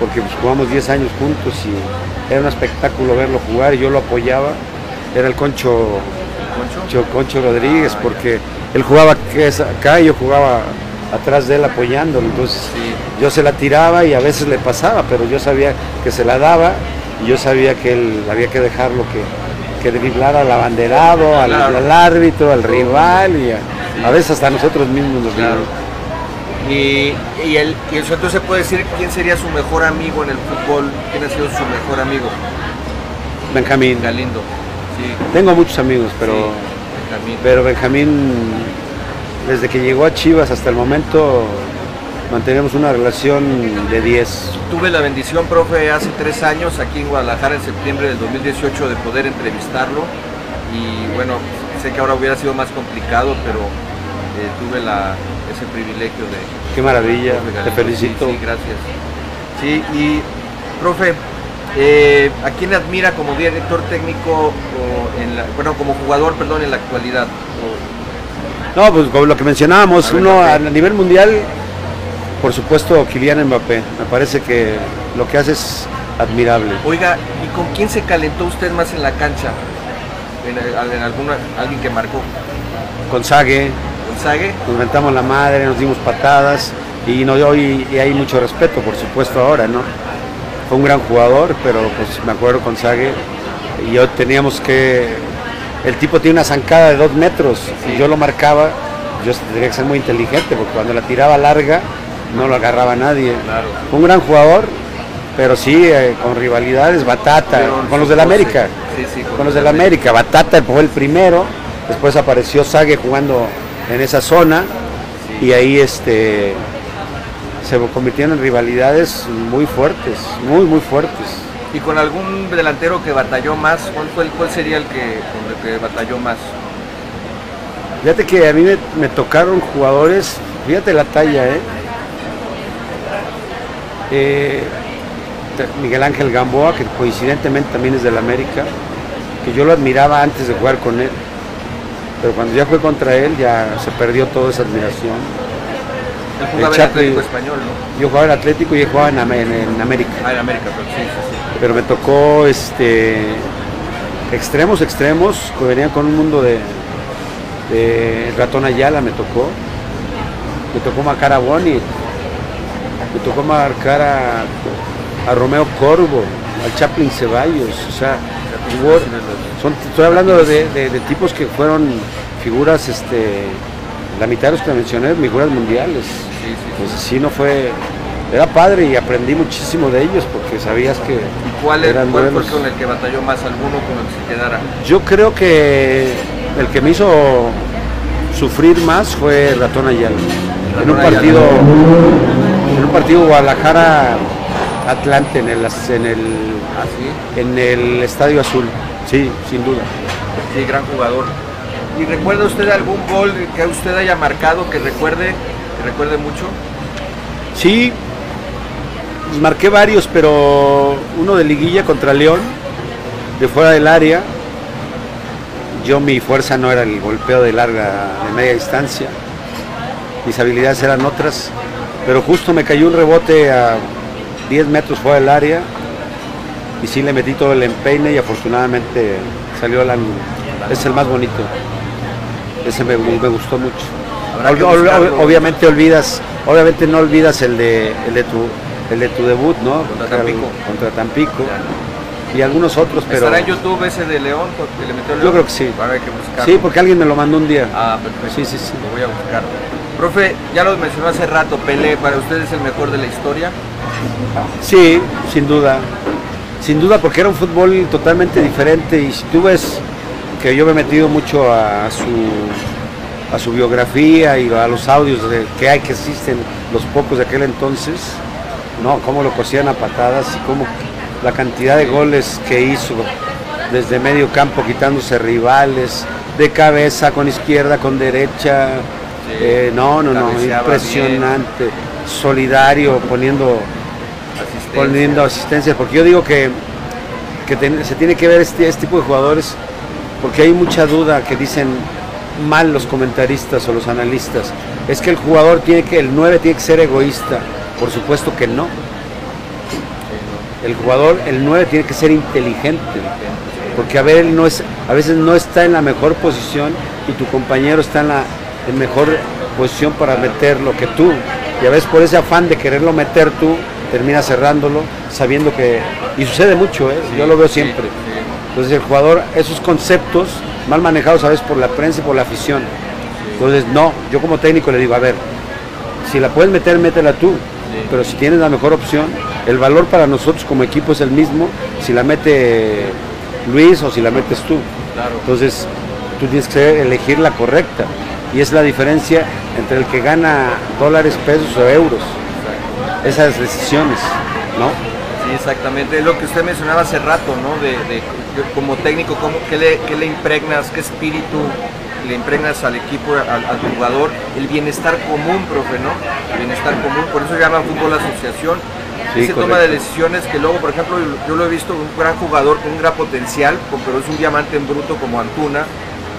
porque pues, jugamos 10 años juntos y era un espectáculo verlo jugar y yo lo apoyaba, era el Concho, Concho. Cho- Concho Rodríguez, Ah, porque él jugaba que es acá y yo jugaba atrás de él apoyándolo, entonces Sí, yo se la tiraba y a veces le pasaba, pero yo sabía que se la daba y yo sabía que él había que dejarlo que, que driblara al abanderado, al, árbitro, al rival y a, a veces hasta nosotros mismos nos claro. Y, y, el, y entonces puede decir quién sería su mejor amigo en el fútbol, quién ha sido su mejor amigo. Benjamín. Galindo. Sí, Tengo muchos amigos, pero, Benjamín. pero Benjamín, desde que llegó a Chivas hasta el momento, mantenemos una relación de 10. Tuve la bendición, profe, hace tres años aquí en Guadalajara, en septiembre del 2018, de poder entrevistarlo. Y bueno, sé que ahora hubiera sido más complicado, pero eh, tuve la, ese privilegio de... Qué maravilla, te felicito. Sí, sí, gracias. Sí, y profe, eh, ¿a quién admira como director técnico, o en la, bueno, como jugador, perdón, en la actualidad? O- No, pues como lo que mencionábamos, A uno a nivel mundial, por supuesto, Kylian Mbappé. Me parece que lo que hace es admirable. Oiga, ¿y con quién se calentó usted más en la cancha? ¿En, en alguna, alguien que marcó? Con Sague, ¿Gonzague? nos mentamos la madre, nos dimos patadas y, no, y, y hay mucho respeto, por supuesto, ahora, ¿no? Fue un gran jugador, pero pues me acuerdo con Sague y yo teníamos que... El tipo tiene una zancada de dos metros. Y yo lo marcaba, yo tenía que ser muy inteligente porque cuando la tiraba larga no lo agarraba nadie. Claro. Fue un gran jugador pero sí, eh, con rivalidades, Batata, con los del América, sí, sí, con los del América, Batata fue el primero, después apareció Sague jugando en esa zona y ahí este se convirtieron en rivalidades muy fuertes, muy muy fuertes. ¿Y con algún delantero que batalló más? ¿Cuál, sería el que, con el que batalló más? Fíjate que a mí me, tocaron jugadores, fíjate la talla, ¿eh? Eh, Miguel Ángel Gamboa, que coincidentemente también es del América, que yo lo admiraba antes de jugar con él, pero cuando ya fue contra él ya se perdió toda esa admiración. Él jugaba El en Atlético Español, ¿no? Yo jugaba en Atlético y él jugaba en, Am- en- en América, Ah, en América, pero sí, sí, sí. pero me tocó este extremos, extremos, que venían con un mundo de, de Ratón Ayala, me tocó. Me tocó marcar a Boni, me tocó marcar a, a Romeo Corvo, al Chaplin Ceballos, o sea, son, estoy hablando de, de- de tipos que fueron figuras, este, la mitad de los que mencioné, figuras mundiales. Sí, sí. Pues no fue, era padre y aprendí muchísimo de ellos porque sabías que ¿Y cuál, eran cuál fue con el que batalló más? ¿Alguno con el que se quedara? Yo creo que el que me hizo sufrir más fue Ratón Ayala. En un Ayala. partido, en un partido Guadalajara Atlante en el, en el Ah, sí. en el Estadio Azul. Sí, sin duda. Sí, gran jugador. ¿Y recuerda usted algún gol que usted haya marcado que recuerde, recuerde mucho? Sí, pues marqué varios, pero uno de liguilla contra León, de fuera del área. Yo mi fuerza no era el golpeo de larga, de media distancia. Mis habilidades eran otras, pero justo me cayó un rebote a 10 metros fuera del área y sí le metí todo el empeine y afortunadamente salió al ángulo. Es el más bonito. Ese me gustó mucho. Obviamente olvidas, obviamente no olvidas el de, el de tu el de tu debut, ¿no? Contra Tampico. Contra Tampico. Y algunos otros, pero ¿Estará en YouTube ese de León porque le metió León? Yo creo que sí. Habrá que buscarlo. sí, porque alguien me lo mandó un día. Ah, perfecto. Sí, sí, sí. Lo voy a buscar. Profe, ya lo mencionó hace rato, Pelé, ¿para usted es el mejor de la historia? Sí, sin duda. Sin duda porque era un fútbol totalmente diferente y si tú ves que yo me he metido mucho a su a su biografía y a los audios de que hay que existen los pocos de aquel entonces, no, cómo lo cosían a patadas y cómo la cantidad de goles que hizo desde medio campo quitándose rivales, de cabeza, con izquierda, con derecha, Sí. eh, no, no, no, impresionante, solidario, poniendo Asistencia. poniendo asistencias, porque yo digo que, que ten- se tiene que ver este, este tipo de jugadores, porque hay mucha duda que dicen mal los comentaristas o los analistas. Es que el jugador tiene que, el 9 tiene que ser egoísta. Por supuesto que no. El jugador, el 9 tiene que ser inteligente. Porque a ver, él no es, a veces no está en la mejor posición y tu compañero está en la en mejor posición para meter lo que tú. Y a veces por ese afán de quererlo meter tú, terminas cerrándolo, sabiendo que. Y sucede mucho, ¿eh? yo lo veo siempre. Entonces el jugador, esos conceptos mal manejados a veces por la prensa y por la afición. Entonces no, yo como técnico le digo, a ver, si la puedes meter, métela tú. Pero si tienes la mejor opción, el valor para nosotros como equipo es el mismo si la mete Luis o si la metes tú. Claro. Entonces tú tienes que elegir la correcta. Y es la diferencia entre el que gana dólares, pesos o euros. Esas decisiones, ¿no? Sí, exactamente. Es lo que usted mencionaba hace rato, ¿no? De, de- de- como técnico, ¿cómo, qué, le, qué le impregnas, qué espíritu le impregnas al equipo, al, al jugador? El bienestar común, profe, ¿no? El bienestar común. Por eso llama fútbol asociación. Sí, Ese toma de decisiones que luego, por ejemplo, yo- lo he visto, un gran jugador con un gran potencial, pero es un diamante en bruto como Antuna.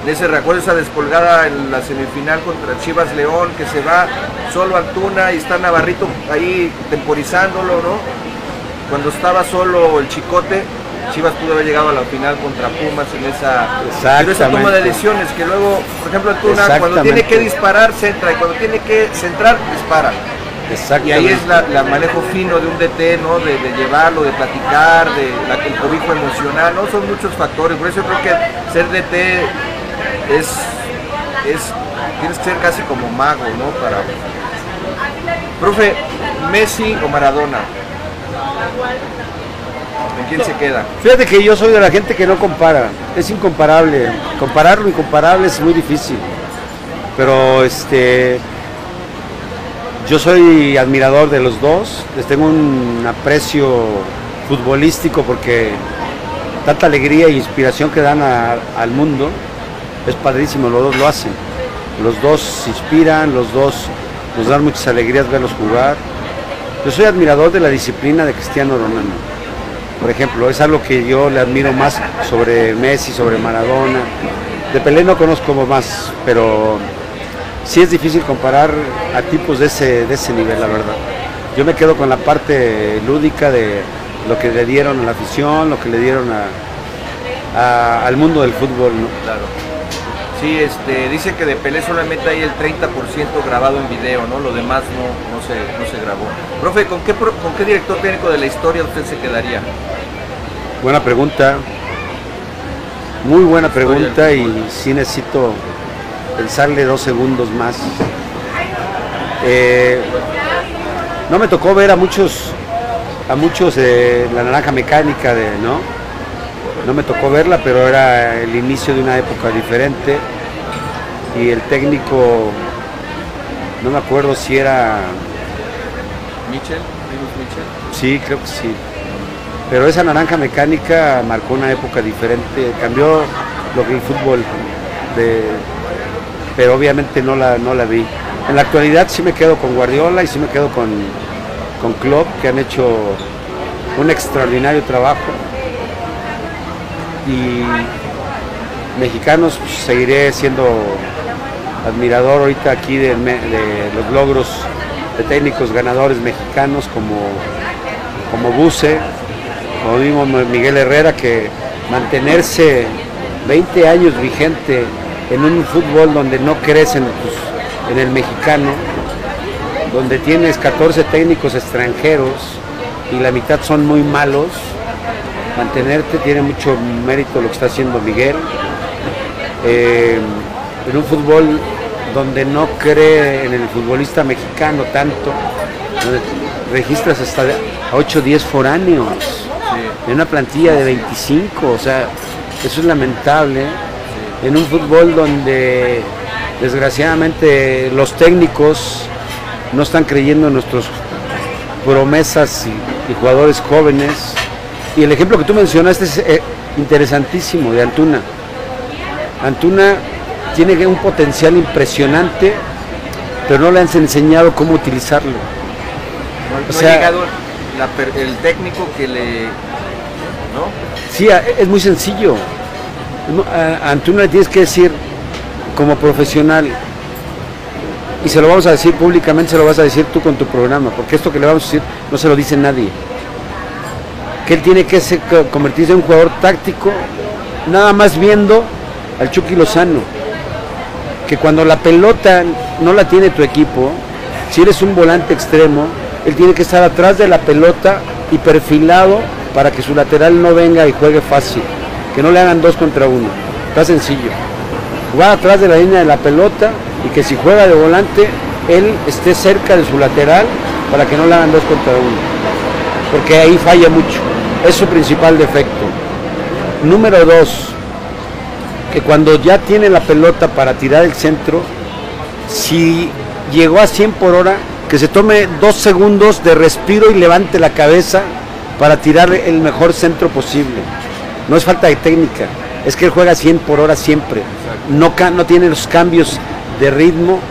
En ese recuerdo esa descolgada en la semifinal contra Chivas León, que se va solo Antuna y está Navarrito ahí temporizándolo, ¿no? Cuando estaba solo el Chicote, Chivas pudo haber llegado a la final contra Pumas en esa, pero esa toma de decisiones que luego, por ejemplo, Antuna cuando tiene que disparar, centra y cuando tiene que centrar, dispara. Y ahí es la, la manejo fino de un DT, ¿no? De, de llevarlo, de platicar, de la, el cobijo emocional, ¿no? Son muchos factores. Por eso creo que ser DT es, es, tienes que ser casi como mago, ¿no? Para. Profe, Messi o Maradona. ¿En quién se queda? Fíjate que yo soy de la gente que no compara, es incomparable. Comparar lo incomparable es muy difícil. Pero este yo soy admirador de los dos, les tengo un aprecio futbolístico porque tanta alegría e inspiración que dan a- al mundo es padrísimo, los dos lo hacen. Los dos inspiran, los dos nos dan muchas alegrías verlos jugar. Yo soy admirador de la disciplina de Cristiano Ronaldo. Por ejemplo, es algo que yo le admiro más sobre Messi, sobre Maradona. De Pelé no conozco más, pero sí es difícil comparar a tipos de ese, de ese nivel, la verdad. Yo me quedo con la parte lúdica de lo que le dieron a la afición, lo que le dieron al mundo del fútbol. ¿no? Claro. Sí, este, dice que de Pelé solamente hay el 30% grabado en video, ¿no? Lo demás no, no, se, no se grabó. Profe, ¿con qué, ¿con qué director técnico de la historia usted se quedaría? Buena pregunta. Muy buena pregunta y sí necesito pensarle dos segundos más. Eh, no me tocó ver a muchos, a muchos de la naranja mecánica, de, ¿no? No me tocó verla, pero era el inicio de una época diferente y el técnico, no me acuerdo si era, ¿Michel? ¿Linus Michel? sí, creo que sí. Pero esa naranja mecánica marcó una época diferente, cambió lo que el fútbol, de- pero obviamente no la, no la vi. En la actualidad sí me quedo con Guardiola y sí me quedo con, con Klopp, que han hecho un extraordinario trabajo. Y mexicanos pues, seguiré siendo admirador ahorita aquí de, los logros de técnicos ganadores mexicanos como, como Buse, como mismo Miguel Herrera, que mantenerse 20 años vigente en un fútbol donde no crecen en el mexicano, donde tienes 14 técnicos extranjeros y la mitad son muy malos, mantenerte tiene mucho mérito lo que está haciendo Miguel. Eh, en un fútbol donde no cree en el futbolista mexicano tanto, donde registras hasta a 8 o 10 foráneos Sí. en una plantilla de 25, o sea, eso es lamentable. En un fútbol donde desgraciadamente los técnicos no están creyendo en nuestras promesas y, y jugadores jóvenes. Y el ejemplo que tú mencionaste es eh, interesantísimo de Antuna. Antuna tiene un potencial impresionante, pero no le han enseñado cómo utilizarlo. No, O sea- ha llegado la per- el técnico que le... ¿No? Sí, es muy sencillo. No, A a Antuna le tienes que decir como profesional, y se lo vamos a decir públicamente, se lo vas a decir tú con tu programa, porque esto que le vamos a decir no se lo dice nadie. Que él tiene que convertirse en un jugador táctico, nada más viendo al Chucky Lozano. Que cuando la pelota no la tiene tu equipo, si eres un volante extremo, él tiene que estar atrás de la pelota y perfilado para que su lateral no venga y juegue fácil. Que no le hagan dos contra uno. Está sencillo. Jugar atrás de la línea de la pelota y que si juega de volante, él esté cerca de su lateral para que no le hagan dos contra uno. Porque ahí falla mucho. Es su principal defecto. Número dos, que cuando ya tiene la pelota para tirar el centro, si llegó a 100 por hora, que se tome dos segundos de respiro y levante la cabeza para tirar el mejor centro posible. No es falta de técnica, es que él juega 100 por hora siempre. No, no tiene los cambios de ritmo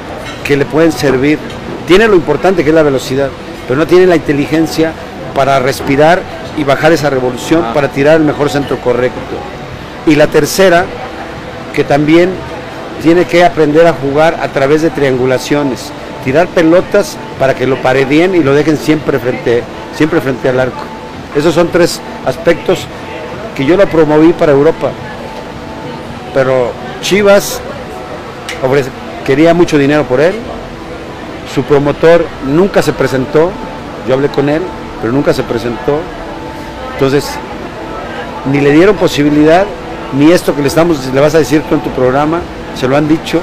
que le pueden servir. Tiene lo importante que es la velocidad, pero no tiene la inteligencia para respirar y bajar esa revolución Ah. para tirar el mejor centro correcto. Y la tercera, que también tiene que aprender a jugar a través de triangulaciones, tirar pelotas para que lo paredien y lo dejen siempre frente, siempre frente al arco. Esos son tres aspectos que yo lo promoví para Europa. Pero Chivas quería mucho dinero por él. Su promotor nunca se presentó. Yo hablé con él, pero nunca se presentó. Entonces, ni le dieron posibilidad, ni esto que le estamos, le vas a decir tú en tu programa, se lo han dicho,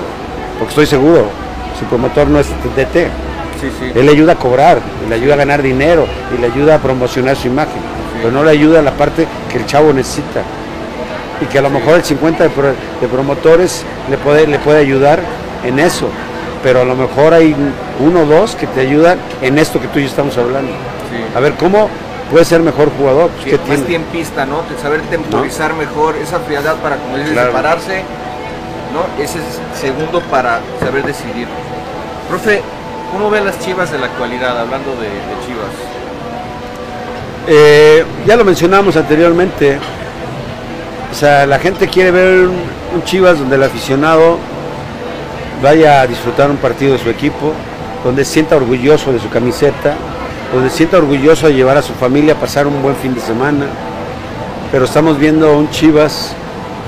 porque estoy seguro, su promotor no es DT. Él le ayuda a cobrar, le ayuda a ganar dinero y le ayuda a promocionar su imagen, pero no le ayuda a la parte que el chavo necesita. Y que a lo mejor el 50 de, promotores le puede, le puede ayudar en eso, pero a lo mejor hay uno o dos que te ayudan en esto que tú y yo estamos hablando. A ver, ¿cómo puede ser mejor jugador? Pues, que más tiempista, ¿no? saber temporizar mejor, esa frialdad para, como dices, separarse, ¿no? Ese es segundo para saber decidir. Profe, ¿cómo ven las chivas de la actualidad, hablando de, chivas? Eh, ya lo mencionamos anteriormente. O sea, la gente quiere ver un Chivas donde el aficionado vaya a disfrutar un partido de su equipo, donde sienta orgulloso de su camiseta, donde sienta orgulloso de llevar a su familia a pasar un buen fin de semana. Pero estamos viendo un Chivas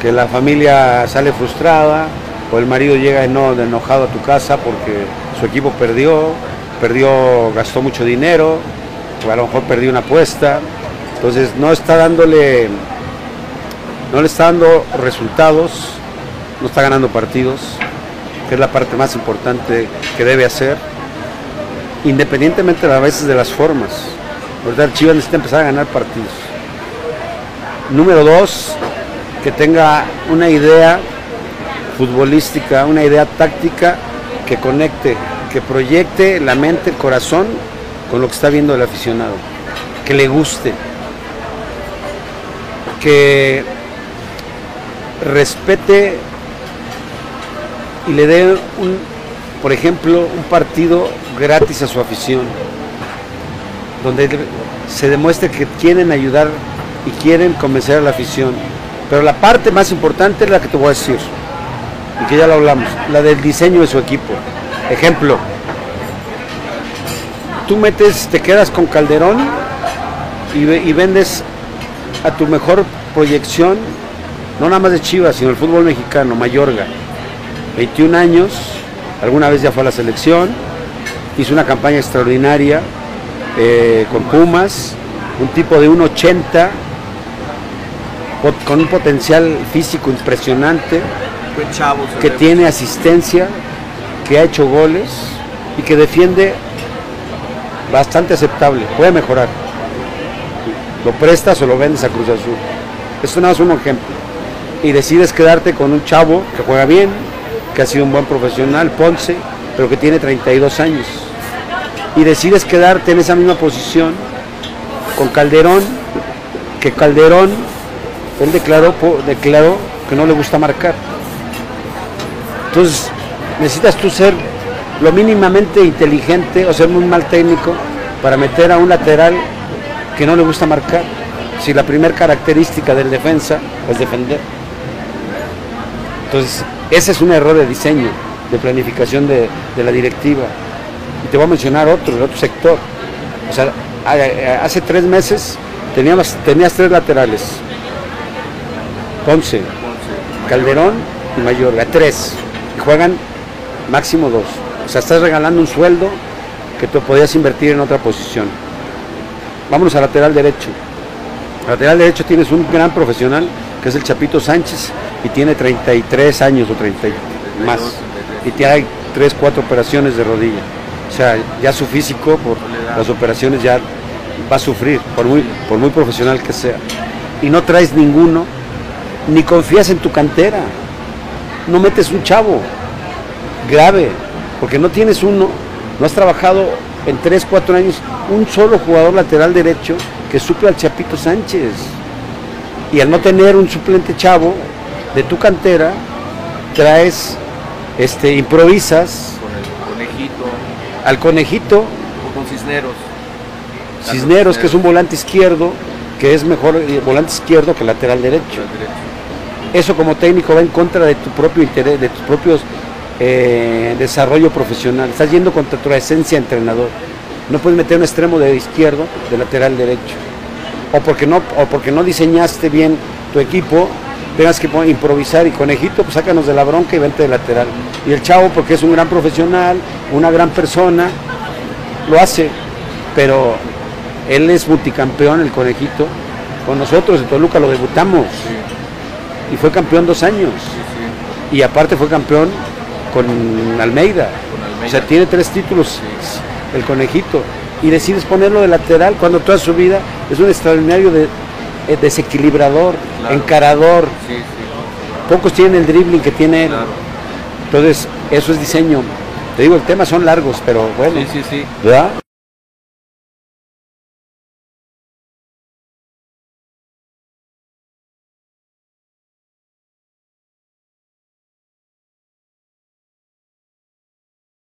que la familia sale frustrada o el marido llega enojado a tu casa porque su equipo perdió, perdió, gastó mucho dinero, o a lo mejor perdió una apuesta. Entonces no está dándole, no le está dando resultados, no está ganando partidos que es la parte más importante que debe hacer, independientemente a veces de las formas. ¿verdad? Chivas necesita empezar a ganar partidos. Número dos, que tenga una idea futbolística, una idea táctica que conecte, que proyecte la mente, el corazón con lo que está viendo el aficionado, que le guste, que respete y le dé, un, por ejemplo, un partido gratis a su afición, donde se demuestre que quieren ayudar y quieren convencer a la afición. Pero la parte más importante es la que te voy a decir, y que ya lo hablamos, la del diseño de su equipo. Ejemplo, tú metes, te quedas con Calderón y, y vendes a tu mejor proyección, no nada más de Chivas, sino el fútbol mexicano, Mayorga 21 años, alguna vez ya fue a la selección, hizo una campaña extraordinaria eh, con Pumas, un tipo de 1,80, con un potencial físico impresionante, que tiene asistencia, que ha hecho goles y que defiende bastante aceptable, puede mejorar. Lo prestas o lo vendes a Cruz Azul. Esto no es un ejemplo. Y decides quedarte con un chavo que juega bien, que ha sido un buen profesional, Ponce, pero que tiene 32 años. Y decides quedarte en esa misma posición con Calderón, que Calderón, él declaró, declaró que no le gusta marcar. Entonces, necesitas tú ser lo mínimamente inteligente o ser muy mal técnico para meter a un lateral que no le gusta marcar. Si la primera característica del defensa es defender. Entonces, ese es un error de diseño, de planificación de, la directiva. Y te voy a mencionar otro, el otro sector. O sea, hace tres meses tenías tres laterales. Ponce, Calderón y Mayorga, tres. Y juegan máximo dos. O sea, estás regalando un sueldo que tú podías invertir en otra posición. Vámonos al lateral derecho. lateral derecho tienes un gran profesional que es el Chapito Sánchez, y tiene 33 años o 30 más. Y tiene 3, 4 operaciones de rodilla. O sea, ya su físico por las operaciones ya va a sufrir, por muy, por muy profesional que sea. Y no traes ninguno, ni confías en tu cantera. No metes un chavo grave, porque no tienes uno, no has trabajado en 3, 4 años un solo jugador lateral derecho que suple al Chapito Sánchez. Y al no tener un suplente chavo de tu cantera, traes, este, improvisas. Al conejito. O con Cisneros. Cisneros, que es un volante izquierdo, que es mejor eh, volante izquierdo que lateral derecho. Eso como técnico va en contra de tu propio interés, de tus propios eh, desarrollo profesional. Estás yendo contra tu esencia entrenador. No puedes meter un extremo de izquierdo de lateral derecho o porque no, o porque no diseñaste bien tu equipo, tengas que improvisar y conejito, pues sácanos de la bronca y vente de lateral. Y el chavo, porque es un gran profesional, una gran persona, lo hace, pero él es multicampeón, el conejito. Con nosotros en Toluca lo debutamos y fue campeón dos años. Y aparte fue campeón con Almeida. O sea, tiene tres títulos el conejito, y decides ponerlo de lateral cuando toda su vida es un extraordinario de, desequilibrador, Claro. encarador. Sí, sí, Pocos tienen el dribbling que tiene él. claro. Entonces, eso es diseño. Te digo, el tema son largos, pero bueno, Sí, sí, sí. ¿verdad?